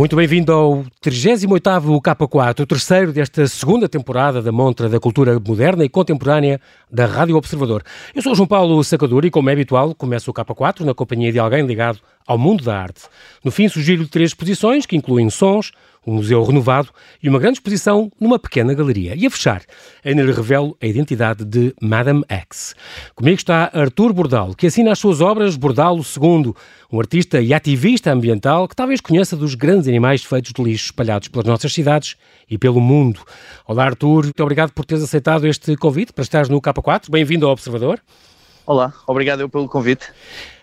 Muito bem-vindo ao 38º K4, o terceiro desta segunda temporada da Montra da Cultura Moderna e Contemporânea da Rádio Observador. Eu sou João Paulo Sacadura e, como é habitual, começo o K4 na companhia de alguém ligado ao mundo da arte. No fim, sugiro três exposições que incluem sons, um museu renovado e uma grande exposição numa pequena galeria. E a fechar, ainda lhe revelo a identidade de Madame X. Comigo está Artur Bordalo, que assina as suas obras Bordalo II, um artista e ativista ambiental que talvez conheça dos grandes animais feitos de lixo espalhados pelas nossas cidades e pelo mundo. Olá, Artur, muito obrigado por teres aceitado este convite para estares no K4. Bem-vindo ao Observador. Olá, obrigado eu pelo convite.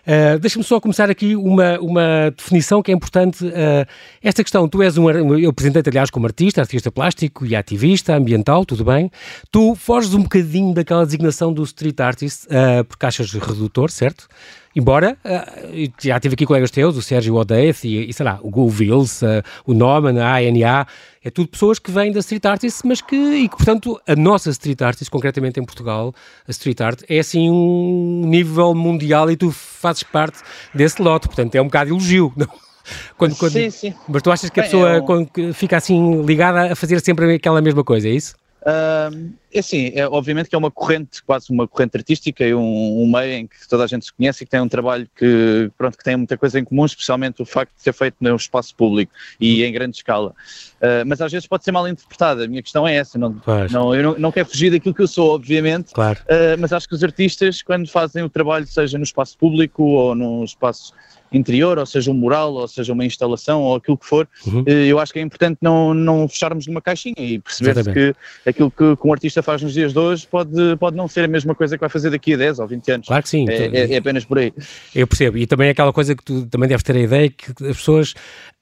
Uh, Deixa-me só começar aqui uma, uma definição que é importante. Uh, esta questão, tu és um. Eu apresentei-te, aliás, como artista, artista plástico e ativista ambiental, tudo bem. Tu foges um bocadinho daquela designação do street artist, uh, porque achas redutor, certo? Embora, uh, já tive aqui colegas teus, o Sérgio Odeith e, e sei lá, o Go Wills, uh, o Norman, a ANA, é tudo pessoas que vêm da street artist, mas que, e que, portanto, a nossa street artist, concretamente em Portugal, a street art, é assim um nível mundial e tu fazes parte desse lote, portanto, é um bocado elogio, não? Quando, quando, sim, sim. Mas tu achas que a Bem, pessoa eu- fica assim ligada a fazer sempre aquela mesma coisa, é isso? Ahm, é assim, é, obviamente que é uma corrente, quase uma corrente artística e um, um meio em que toda a gente se conhece e que tem um trabalho que, pronto, que tem muita coisa em comum, especialmente o facto de ser feito no espaço público e em grande escala. Ah, mas às vezes pode ser mal interpretada, a minha questão é essa, não, não, eu não, não quero fugir daquilo que eu sou, obviamente, Claro. Uh, mas acho que os artistas, quando fazem o trabalho, seja no espaço público ou no espaço interior, ou seja um mural, ou seja uma instalação, ou aquilo que for, Uhum. uh, eu acho que é importante não, não fecharmos numa caixinha e perceber que aquilo que, que um artista faz nos dias de hoje pode, pode não ser a mesma coisa que vai fazer daqui a 10 ou 20 anos. Claro que sim. É, é- é apenas por aí. Eu percebo. E também é aquela coisa que tu também deves ter a ideia que as pessoas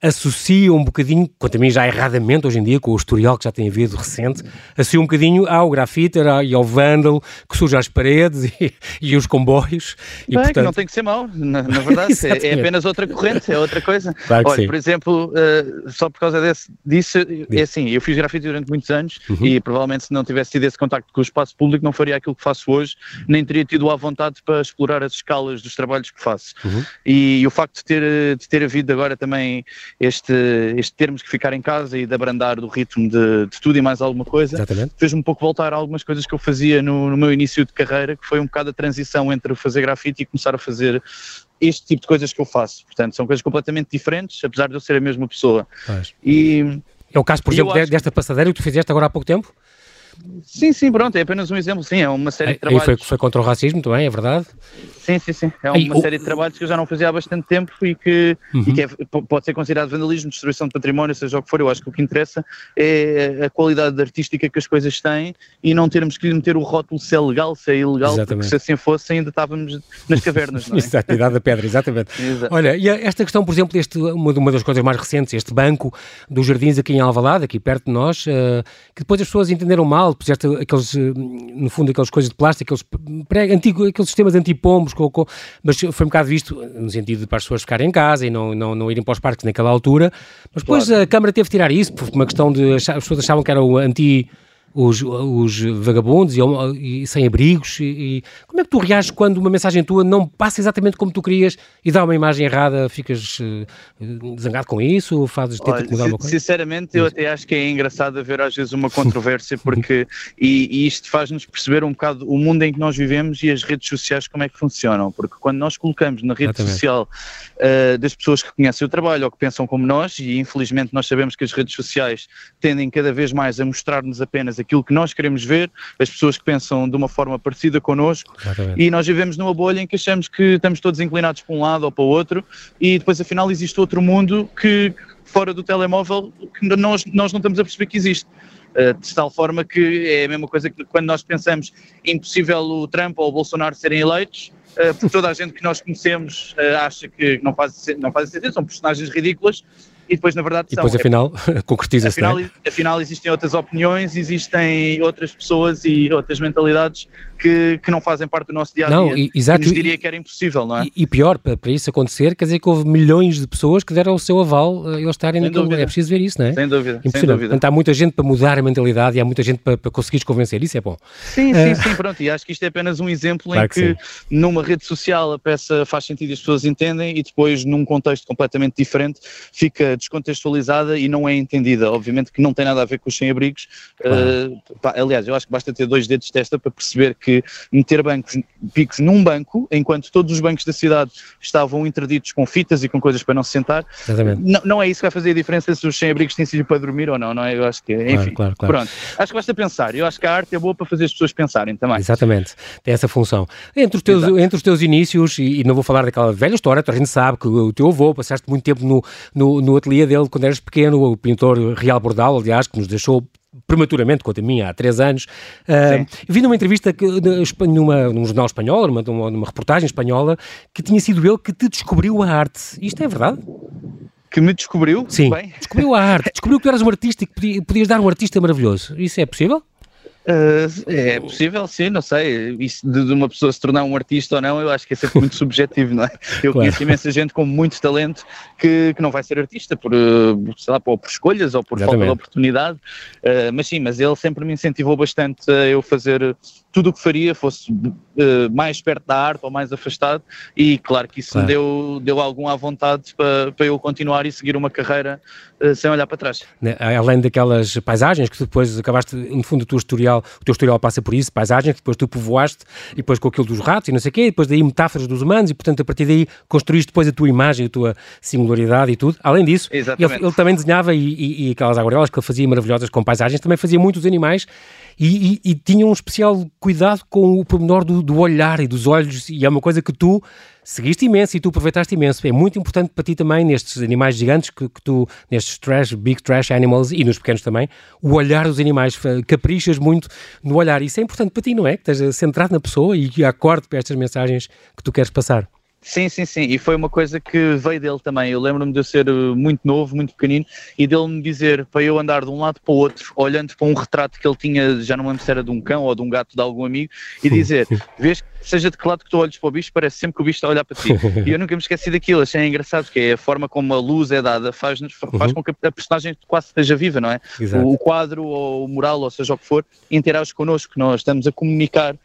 associam um bocadinho, quanto a mim já erradamente hoje em dia, com o historial que já tem havido recente, associam um bocadinho ao grafite e ao vândalo que suja as paredes e, e os comboios. E, Bem, portanto, não tem que ser mau, na, na verdade, é, é apenas outra corrente, é outra coisa. Claro Olha, sim. por exemplo, uh, só por causa desse, disso, é assim, eu fiz grafite durante muitos anos Uhum. e provavelmente se não tivesse tido esse contacto com o espaço público não faria aquilo que faço hoje, nem teria tido a vontade para explorar as escalas dos trabalhos que faço. Uhum. E, o facto de ter, de ter havido agora também este, este termos que ficar em casa e de abrandar do ritmo de, de tudo e mais alguma coisa, fez-me um pouco voltar a algumas coisas que eu fazia no, no meu início de carreira, que foi um bocado a transição entre fazer grafite e começar a fazer este tipo de coisas que eu faço. Portanto, são coisas completamente diferentes, apesar de eu ser a mesma pessoa. E É o caso, por exemplo, de- acho- desta passadeira que tu fizeste agora há pouco tempo. sim, sim, pronto, é apenas um exemplo. Sim, é uma série de Aí trabalhos. foi, foi contra o racismo também, é verdade. Sim, sim, sim. É Aí, uma o- série de trabalhos que eu já não fazia há bastante tempo e que, Uhum. e que é- pode ser considerado vandalismo, destruição de património, seja o que for. Eu acho que o que interessa é a qualidade artística que as coisas têm e não termos que lhe meter o rótulo se é legal, se é ilegal, Exatamente. porque se assim fosse ainda estávamos nas cavernas, não é? Exato, idade da pedra, exatamente. Exato. Olha, e esta questão, por exemplo, este, uma, uma das coisas mais recentes, este banco dos jardins aqui em Alvalade, aqui perto de nós, eh, que depois as pessoas entenderam mal, puseste aqueles, eh, no fundo, aquelas coisas de plástico, aqueles, pré- antigo, aqueles sistemas antipombos, mas foi um bocado visto no sentido de para as pessoas ficarem em casa e não, não, não irem para os parques naquela altura, mas depois a Câmara teve de tirar isso, por uma questão de, as pessoas achavam que era o anti os, os vagabundos e, e sem abrigos. E, e como é que tu reages quando uma mensagem tua não passa exatamente como tu querias e dá uma imagem errada? Ficas eh, zangado com isso? Fazes, tenta Olha, mudar si- uma coisa? sinceramente, eu até acho que é engraçado haver às vezes uma controvérsia, porque e, e isto faz-nos perceber um bocado o mundo em que nós vivemos e as redes sociais como é que funcionam. Porque quando nós colocamos na rede Exatamente. social ah, das pessoas que conhecem o trabalho ou que pensam como nós, e infelizmente nós sabemos que as redes sociais tendem cada vez mais a mostrar-nos apenas aquilo que nós queremos ver, as pessoas que pensam de uma forma parecida connosco, Exatamente. e nós vivemos numa bolha em que achamos que estamos todos inclinados para um lado ou para o outro e depois afinal existe outro mundo que fora do telemóvel que nós, nós não estamos a perceber que existe. Uh, de tal forma que é a mesma coisa que quando nós pensamos impossível o Trump ou o Bolsonaro serem eleitos, uh, porque toda a gente que nós conhecemos uh, acha que não faz, não faz sentido, são personagens ridículas e depois na verdade E são. depois, É afinal, concretiza-se, não Afinal, é? afinal, existem outras opiniões, existem outras pessoas e outras mentalidades que, que não fazem parte do nosso dia a dia. Não, exato. Que nos diria que era impossível, não é? E, e pior, para, isso acontecer, quer dizer que houve milhões de pessoas que deram o seu aval a eles estarem naquele lugar. É preciso ver isso, não é? Sem dúvida. Sem dúvida. Portanto, há muita gente para mudar a mentalidade e há muita gente para, para conseguires convencer. Isso é bom. Sim, sim, uh... sim, pronto. E acho que isto é apenas um exemplo claro em que, que numa rede social a peça faz sentido e as pessoas entendem e depois num contexto completamente diferente fica descontextualizada e não é entendida. Obviamente que não tem nada a ver com os sem-abrigos. Claro. Uh, aliás, eu acho que basta ter dois dedos de testa para perceber que meter bancos, picos num banco, enquanto todos os bancos da cidade estavam interditos com fitas e com coisas para não se sentar, não, não, é isso que vai fazer a diferença se os sem-abrigos têm sido para dormir ou não, não é? Eu acho que, enfim, claro, claro, pronto. Acho que basta pensar. Eu acho que a arte é boa para fazer as pessoas pensarem também. Exatamente, tem essa função. Entre os teus, entre os teus inícios, e, e, não vou falar daquela velha história, a gente sabe que o teu avô, passaste muito tempo no, no, no ateliê dele quando eras pequeno, o pintor Real Bordal, aliás, que nos deixou prematuramente, quanto a mim, há três anos. Uh, vi numa entrevista que, numa, num jornal espanhol, numa, numa reportagem espanhola, que tinha sido ele que te descobriu a arte. Isto é verdade? Que me descobriu? Sim, Bem. descobriu a arte, descobriu que tu eras um artista e que podias dar um artista maravilhoso. Isso é possível? Uh, é possível, sim, não sei. Isso de, de, uma pessoa se tornar um artista ou não, eu acho que é sempre muito subjetivo, não é? Eu claro. conheço imensa gente com muito talento que, que não vai ser artista por, sei lá, por, escolhas ou por Exatamente. falta de oportunidade. Uh, mas sim, mas ele sempre me incentivou bastante a eu fazer tudo o que faria fosse uh, mais perto da arte ou mais afastado e claro que isso claro. me deu, deu algum à vontade para, para eu continuar e seguir uma carreira uh, sem olhar para trás. Né, além daquelas paisagens que depois acabaste, no fundo, o teu historial, o teu historial passa por isso, paisagens que depois tu povoaste e depois com aquilo dos ratos e não sei o quê, e depois daí metáforas dos humanos e portanto a partir daí construíste depois a tua imagem, a tua singularidade e tudo. Além disso, ele, ele, também desenhava e, e, e aquelas aguarelas que ele fazia maravilhosas com paisagens, também fazia muitos animais e, e, e tinha um especial cuidado com o pormenor do, do, olhar e dos olhos, e é uma coisa que tu seguiste imenso e tu aproveitaste imenso. É muito importante para ti também, nestes animais gigantes, que, que tu, nestes trash, big trash animals e nos pequenos também, o olhar dos animais, caprichas muito no olhar. Isso é importante para ti, não é? Que estejas centrado na pessoa e acorde para estas mensagens que tu queres passar. Sim, sim, sim. E foi uma coisa que veio dele também. Eu lembro-me de eu ser eh, muito novo, muito pequenino, e dele me dizer para eu andar de um lado para o outro, olhando para um retrato que ele tinha, já não lembro se era de um cão ou de um gato de algum amigo, e dizer: Vês seja de que lado que tu olhes para o bicho, parece sempre que o bicho está a olhar para ti. E eu nunca me esqueci daquilo, achei engraçado, que é a forma como a luz é dada, faz, faz uhum. com que a personagem quase esteja viva, não é? O, o, quadro ou o mural, ou seja o que for, interage connosco, nós estamos a comunicar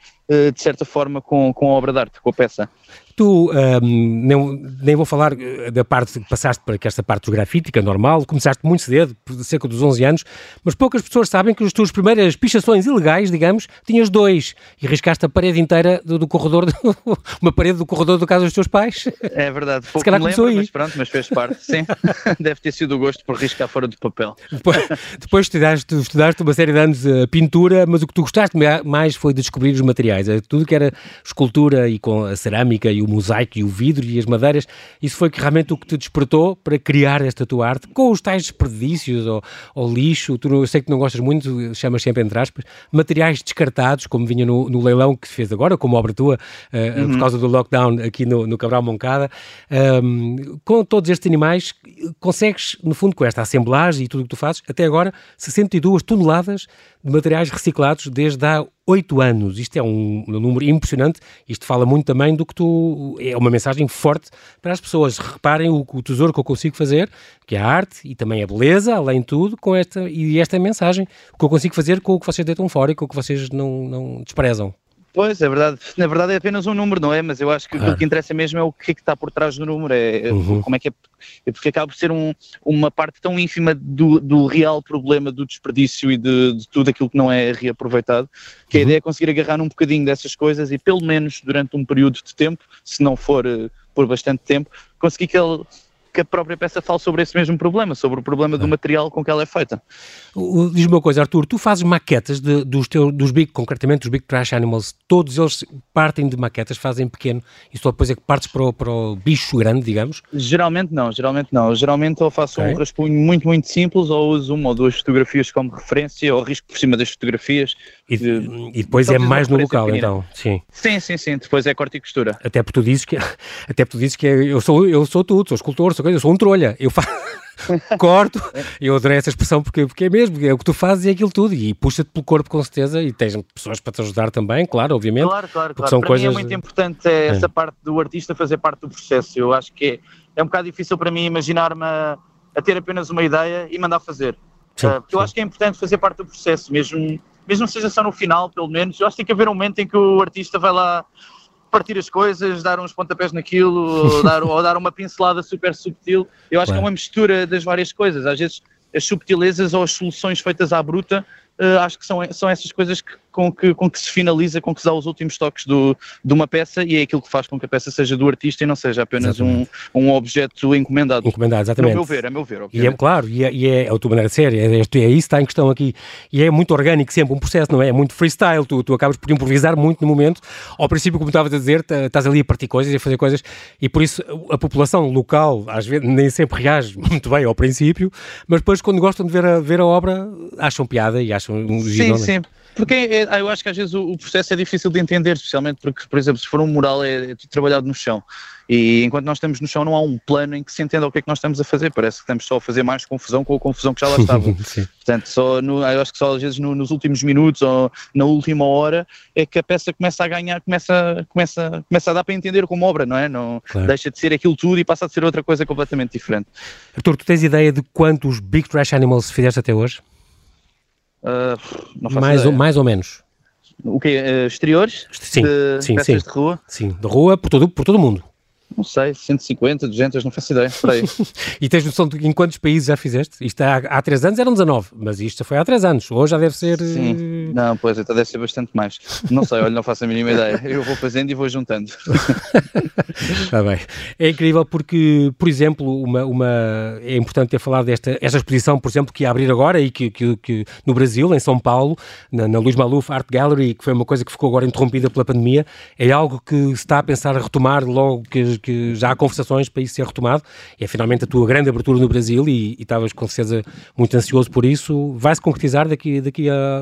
de certa forma com, com a obra de arte, com a peça. Tu, um, nem, nem vou falar eh, da parte que passaste para esta parte é normal, começaste muito cedo, por cerca dos 11 anos, mas poucas pessoas sabem que as tuas primeiras pichações ilegais, digamos, tinhas dois, e riscaste a parede inteira do, do corredor, uma parede do corredor do casa dos teus pais. É verdade, pouco Se calhar me lembro, aí. mas pronto, mas fez parte, sim. Deve ter sido o gosto por riscar fora do papel. Depois, depois estudaste, estudaste uma série de anos a pintura, mas o que tu gostaste mais foi de descobrir os materiais, é tudo que era escultura e com a cerâmica e o mosaico e o vidro e as madeiras, isso foi que realmente o que te despertou para criar esta tua arte, com os tais desperdícios ou, ou lixo, tu, eu sei que não gostas muito, chamas sempre entre aspas, materiais descartados, como vinha no, no leilão que se fez agora, como obra tua, uh, uhum. por causa do lockdown aqui no, no Cabral Moncada, um, com todos estes animais, consegues, no fundo, com esta assemblagem e tudo o que tu fazes, até agora, 62 toneladas de materiais reciclados desde há oito anos. Isto é um, número impressionante. Isto fala muito também do que tu. É uma mensagem forte para as pessoas. Reparem o, o tesouro que eu consigo fazer, que é a arte e também a beleza, além de tudo, com esta, e esta mensagem. O que eu consigo fazer com o que vocês deitam fora e com o que vocês não, não desprezam. Pois, é verdade. Na verdade é apenas um número, não é? Mas eu acho que claro. o que interessa mesmo é o que é que está por trás do número, é, é uhum. como é que é, é, porque acaba por ser um, uma parte tão ínfima do, do real problema do desperdício e de, de, tudo aquilo que não é reaproveitado, que uhum. a ideia é conseguir agarrar um bocadinho dessas coisas e pelo menos durante um período de tempo, se não for uh, por bastante tempo, conseguir que ele que a própria peça fale sobre esse mesmo problema, sobre o problema do material com que ela é feita. Diz-me uma coisa, Arthur, tu fazes maquetas de, dos, teus, dos big, concretamente dos Big Trash Animals, todos eles partem de maquetas, fazem pequeno, e só depois é que partes para o, para o bicho grande, digamos? Geralmente não, geralmente não. Geralmente ou faço okay. um rascunho muito, muito simples, ou uso uma ou duas fotografias como referência, ou risco por cima das fotografias. E, e depois é mais no local, pequenina. então, sim. Sim, sim, sim, depois é corte e costura. Até porque tu dizes que, até porque tu dizes que eu sou, eu sou tudo, sou escultor, sou, eu sou um trolha, eu faço corto, eu adorei essa expressão porque, porque é mesmo, é o que tu fazes e é aquilo tudo, e puxa-te pelo corpo com certeza, e tens pessoas para te ajudar também, claro, obviamente. Claro, claro, claro. São para coisas... mim é muito importante é essa é. parte do artista fazer parte do processo, eu acho que é, é um bocado difícil para mim imaginar-me a, a, ter apenas uma ideia e mandar fazer, sim, uh, porque sim. eu acho que é importante fazer parte do processo, mesmo, mesmo seja só no final, pelo menos, eu acho que tem que haver um momento em que o artista vai lá partir as coisas, dar uns pontapés naquilo, ou dar, ou dar uma pincelada super subtil. Eu acho claro. que é uma mistura das várias coisas. Às vezes as subtilezas ou as soluções feitas à bruta uh, acho que são, são essas coisas que, com, que, com que se finaliza, com que se dá os últimos toques do, de uma peça e é aquilo que faz com que a peça seja do artista e não seja apenas um, um objeto encomendado. Encomendado, exatamente. A meu ver, a meu ver, obviamente. E é, claro, e é, e é a tua maneira de ser, é, é, é isso está em questão aqui. E é muito orgânico sempre, um processo, não é? É muito freestyle, tu, tu acabas por improvisar muito no momento. Ao princípio, como estavas a dizer, estás ali a partir coisas e a fazer coisas e por isso a população local às vezes nem sempre reage muito bem ao princípio, mas depois quando gostam de ver a, ver a obra acham piada e acham um Sim, sim. Porque é, é, eu acho que às vezes o, o, processo é difícil de entender, especialmente porque, por exemplo, se for um mural é, é trabalhado no chão. E enquanto nós estamos no chão não há um plano em que se entenda o que é que nós estamos a fazer. Parece que estamos só a fazer mais confusão com a confusão que já lá estava. Portanto, só no, eu acho que só às vezes no, nos últimos minutos ou na última hora é que a peça começa a ganhar, começa, começa, começa a dar para entender como obra, não é? Não claro. deixa de ser aquilo tudo e passa a ser outra coisa completamente diferente. Artur, tu tens ideia de quantos Big Trash Animals fizeste até hoje? Uh, mais, ou, mais ou menos. O quê? Uh, exteriores? Sim, de sim, sim. de rua? Sim, de rua por todo, por todo o mundo. Não sei, 150, 200, não faço ideia, por aí. e tens noção de em quantos países já fizeste? Isto há, há 3 anos eram 19, mas isto foi há 3 anos, hoje já deve ser... Sim, não, pois, então deve ser bastante mais. Não sei, olha, não faço a mínima ideia. Eu vou fazendo e vou juntando. Está bem. É incrível porque, por exemplo, uma, uma, é importante ter falado desta esta exposição, por exemplo, que ia abrir agora e que, que, que no Brasil, em São Paulo, na, na Luís Maluf Art Gallery, que foi uma coisa que ficou agora interrompida pela pandemia, é algo que se está a pensar a retomar logo que que já há conversações para isso ser retomado. É finalmente a tua grande abertura no Brasil e, e estavas com certeza muito ansioso por isso. Vai se concretizar daqui, daqui a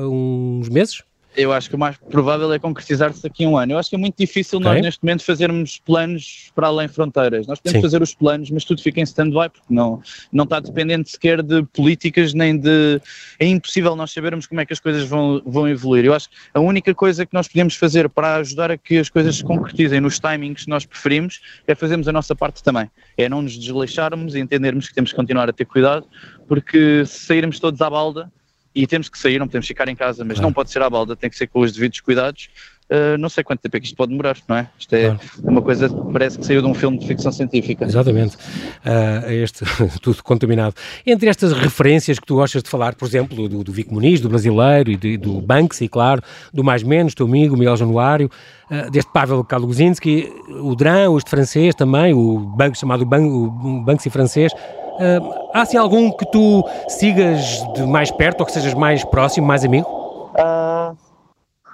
uns meses? Eu acho que o mais provável é concretizar-se daqui a um ano. Eu acho que é muito difícil okay. nós, neste momento, fazermos planos para além fronteiras. Nós podemos Sim. fazer os planos, mas tudo fica em stand-by, porque não, não está dependente sequer de políticas, nem de. É impossível nós sabermos como é que as coisas vão, vão evoluir. Eu acho que a única coisa que nós podemos fazer para ajudar a que as coisas se concretizem nos timings que nós preferimos é fazermos a nossa parte também. É não nos desleixarmos e entendermos que temos que continuar a ter cuidado, porque se sairmos todos à balda e temos que sair, não podemos ficar em casa, mas não pode ser à balda, tem que ser com os devidos cuidados. Uh, não sei quanto tempo é que isto pode demorar, não é? Isto é claro. uma coisa que parece que saiu de um filme de ficção científica. Exatamente. Uh, este, tudo contaminado. Entre estas referências que tu gostas de falar, por exemplo, do, do Vic Muniz, do brasileiro, e de, do Banksy, claro, do Mais Menos, teu amigo, Miguel Januário, uh, deste Pavel Kaluzinski, o Dran, este francês também, o banco chamado Ban o Banksy francês, Uh, há assim algum que tu sigas de mais perto ou que sejas mais próximo, mais amigo? Uh,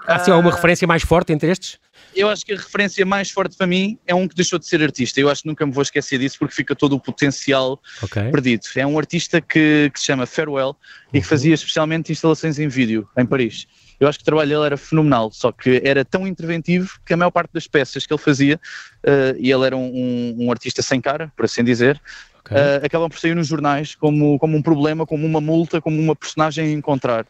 há assim alguma referência mais forte entre estes? Eu acho que a referência mais forte para mim é um que deixou de ser artista. Eu acho que nunca me vou esquecer disso porque fica todo o potencial okay. perdido. É um artista que, que se chama Farewell e que uhum. fazia especialmente instalações em vídeo em Paris. Eu acho que o trabalho dele era fenomenal, só que era tão interventivo que a maior parte das peças que ele fazia, uh, e ele era um, um, um, artista sem cara, por assim dizer, okay. uh, acabam por sair nos jornais como, como um problema, como uma multa, como uma personagem a encontrar.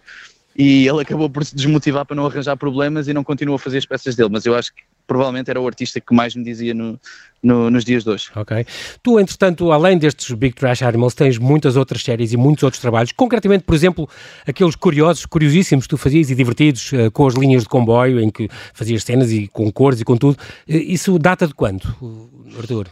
E ele acabou por se desmotivar para não arranjar problemas e não continuou a fazer as peças dele, mas eu acho que provavelmente era o artista que mais me dizia no, no, nos dias de hoje. Ok. Tu, entretanto, além destes Big Trash Animals, tens muitas outras séries e muitos outros trabalhos, concretamente, por exemplo, aqueles curiosos, curiosíssimos que tu fazias e divertidos uh, com as linhas de comboio, em que fazias cenas e com cores e com tudo. Uh, isso data de quando, Arthur?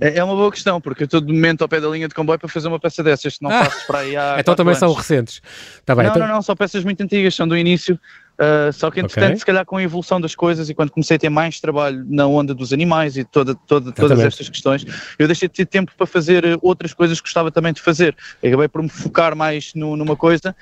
É, é uma boa questão, porque eu estou de momento ao pé da linha de comboio para fazer uma peça dessas, não ah, faço para aí. Então também anos. são recentes. Tá bem, não, então... não, não, são peças muito antigas, são do início. Uh, só que entretanto, okay. se calhar com a evolução das coisas e quando comecei a ter mais trabalho na onda dos animais e toda, toda, todas estas questões, eu deixei de ter tempo para fazer outras coisas que gostava também de fazer. Eu acabei por me focar mais no, numa coisa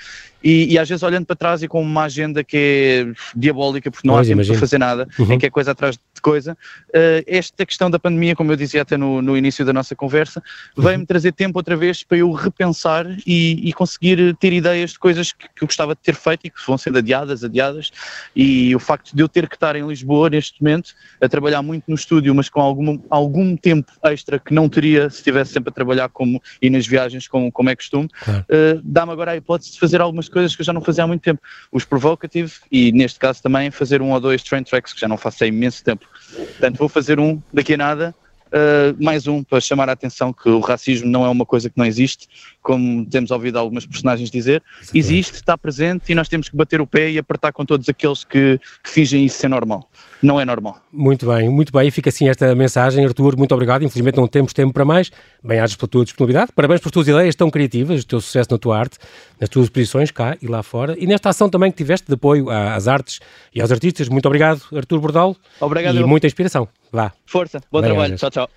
e, e, às vezes olhando para trás e com uma agenda que é diabólica porque não pois, há tempo imagino. para fazer nada, uhum. em que é coisa atrás de coisa. Uh, esta questão da pandemia, como eu dizia até no, no início da nossa conversa, veio-me uhum. trazer tempo outra vez para eu repensar e, e conseguir ter ideias de coisas que, que, eu gostava de ter feito e que vão sendo adiadas, adiadas. E o facto de eu ter que estar em Lisboa neste momento, a trabalhar muito no estúdio, mas com algum, algum tempo extra que não teria se estivesse sempre a trabalhar como, e nas viagens, como, como é costume, claro. uh, dá-me agora a hipótese de fazer algumas coisas que eu já não fazia há muito tempo. Os Provocative e, neste caso, também fazer um ou dois train tracks que já não faço há imenso tempo. Portanto, vou fazer um daqui a nada Uh, mais um para chamar a atenção que o racismo não é uma coisa que não existe, como temos ouvido algumas personagens dizer, existe, está presente e nós temos que bater o pé e apertar com todos aqueles que, que fingem isso ser normal não é normal. Muito bem, muito bem. Fica assim esta mensagem. Artur, muito obrigado. Infelizmente não temos tempo para mais. Bem-ajas pela tua disponibilidade. Parabéns pelas tuas ideias tão criativas, o teu sucesso na tua arte, nas tuas posições cá e lá fora. E nesta ação também que tiveste de apoio às artes e aos artistas. Muito obrigado, Artur Bordal. Obrigado. E muita inspiração. Vá. Força. Bom trabalho. Tchau, tchau.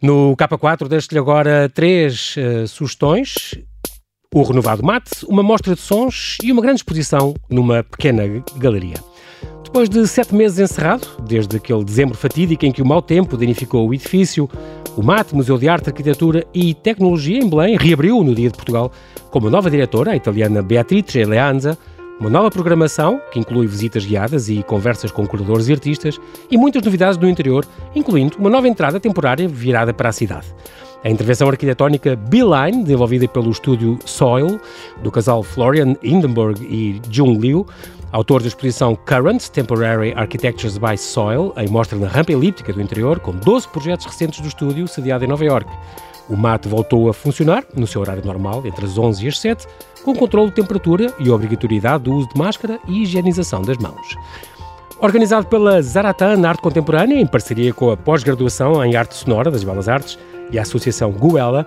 No K4 deixo-lhe agora três uh, sugestões. O renovado mate, uma mostra de sons e uma grande exposição numa pequena galeria. Depois de sete meses encerrado, desde aquele dezembro fatídico em que o mau tempo danificou o edifício, o MAT, Museu de Arte, Arquitetura e Tecnologia em Belém, reabriu no Dia de Portugal com uma nova diretora, a italiana Beatrice Leanza, uma nova programação, que inclui visitas guiadas e conversas com curadores e artistas, e muitas novidades no interior, incluindo uma nova entrada temporária virada para a cidade. A intervenção arquitetónica Beeline, desenvolvida pelo estúdio Soil, do casal Florian Hindenburg e Jung Liu, autor da exposição Current Temporary Architectures by Soil, em mostra na rampa elíptica do interior, com 12 projetos recentes do estúdio, sediado em Nova York. O mate voltou a funcionar, no seu horário normal, entre as 11 e as 7, com controle de temperatura e obrigatoriedade do uso de máscara e higienização das mãos. Organizado pela Zaratan Arte Contemporânea, em parceria com a pós-graduação em Arte Sonora das Belas Artes e a Associação Guela,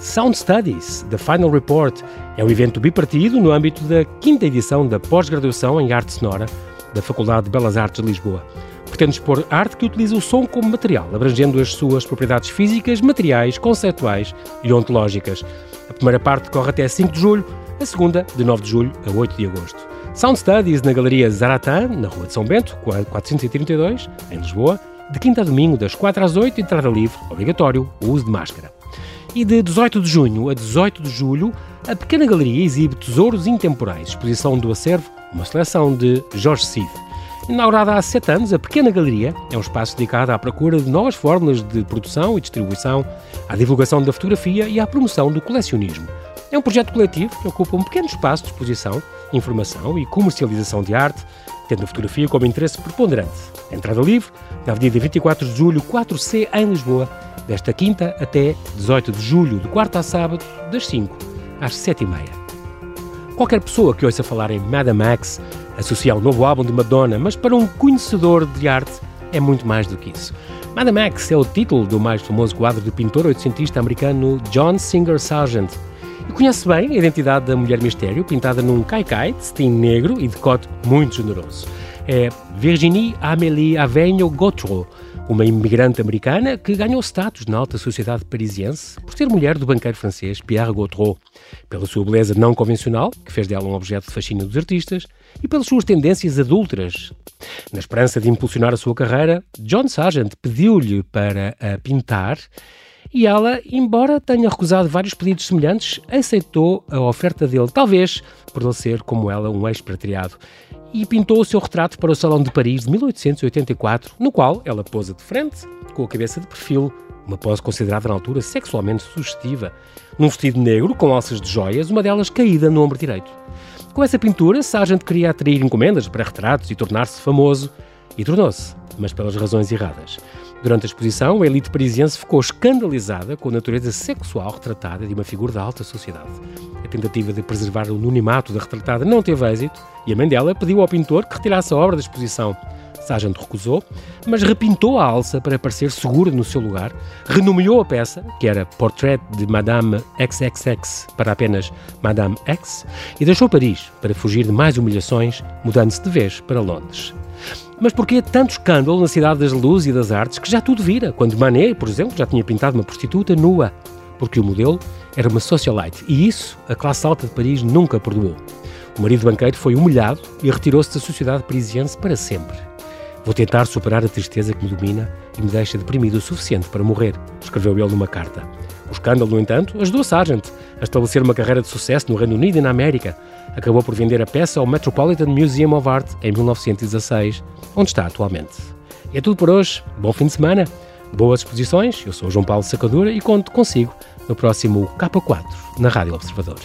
Sound Studies, The Final Report, é um evento bipartido no âmbito da quinta edição da pós-graduação em Arte Sonora da Faculdade de Belas Artes de Lisboa. Pretende expor arte que utiliza o som como material, abrangendo as suas propriedades físicas, materiais, conceituais e ontológicas. A primeira parte corre até 5 de julho, a segunda de 9 de julho a 8 de agosto. Sound Studies na Galeria Zaratan, na Rua de São Bento, 432, em Lisboa, de quinta a domingo, das 4 às 8, entrada livre, obrigatório, o uso de máscara. E de 18 de junho a 18 de julho, a pequena galeria exibe tesouros intemporais, exposição do acervo, uma seleção de Jorge Cid. Inaugurada há sete anos, a Pequena Galeria é um espaço dedicado à procura de novas fórmulas de produção e distribuição, à divulgação da fotografia e à promoção do colecionismo. É um projeto coletivo que ocupa um pequeno espaço de exposição, informação e comercialização de arte, tendo a fotografia como interesse preponderante. Entrada livre, na Avenida 24 de Julho, 4C, em Lisboa, desta quinta até 18 de julho, de quarta a sábado, das 5 às 7 e meia. Qualquer pessoa que ouça falar em Madame X associa ao novo álbum de Madonna, mas para um conhecedor de arte é muito mais do que isso. Madame X é o título do mais famoso quadro do pintor oitocentista americano John Singer Sargent. E conhece bem a identidade da Mulher Mistério, pintada num caicai de cetim negro e decote muito generoso. É Virginie Amélie Avegno Gautreau, uma imigrante americana que ganhou status na alta sociedade parisiense por ser mulher do banqueiro francês Pierre Gautreau, pela sua beleza não convencional, que fez dela um objeto de fascínio dos artistas, e pelas suas tendências adúlteras. Na esperança de impulsionar a sua carreira, John Sargent pediu-lhe para a pintar e ela, embora tenha recusado vários pedidos semelhantes, aceitou a oferta dele, talvez por ele ser, como ela, um expatriado e pintou o seu retrato para o Salão de Paris de 1884, no qual ela posa de frente, com a cabeça de perfil, uma pose considerada na altura sexualmente sugestiva, num vestido negro com alças de joias, uma delas caída no ombro direito. Com essa pintura, Sargent queria atrair encomendas para retratos e tornar-se famoso, e tornou-se, mas pelas razões erradas. Durante a exposição, a elite parisiense ficou escandalizada com a natureza sexual retratada de uma figura da alta sociedade. A tentativa de preservar o anonimato da retratada não teve êxito e a mãe dela pediu ao pintor que retirasse a obra da exposição. Sargent recusou, mas repintou a alça para parecer segura no seu lugar, renomeou a peça, que era Portrait de Madame XXX, para apenas Madame X, e deixou Paris para fugir de mais humilhações, mudando-se de vez para Londres. Mas porquê tanto escândalo na cidade das luzes e das artes que já tudo vira, quando Manet, por exemplo, já tinha pintado uma prostituta nua? Porque o modelo era uma socialite e isso a classe alta de Paris nunca perdoou. O marido banqueiro foi humilhado e retirou-se da sociedade parisiense para sempre. Vou tentar superar a tristeza que me domina e me deixa deprimido o suficiente para morrer, escreveu ele numa carta. O escândalo, no entanto, ajudou Sargent a estabelecer uma carreira de sucesso no Reino Unido e na América. Acabou por vender a peça ao Metropolitan Museum of Art em 1916, onde está atualmente. E é tudo por hoje. Bom fim de semana. Boas exposições. Eu sou João Paulo Sacadura e conto consigo no próximo K4 na Rádio Observador.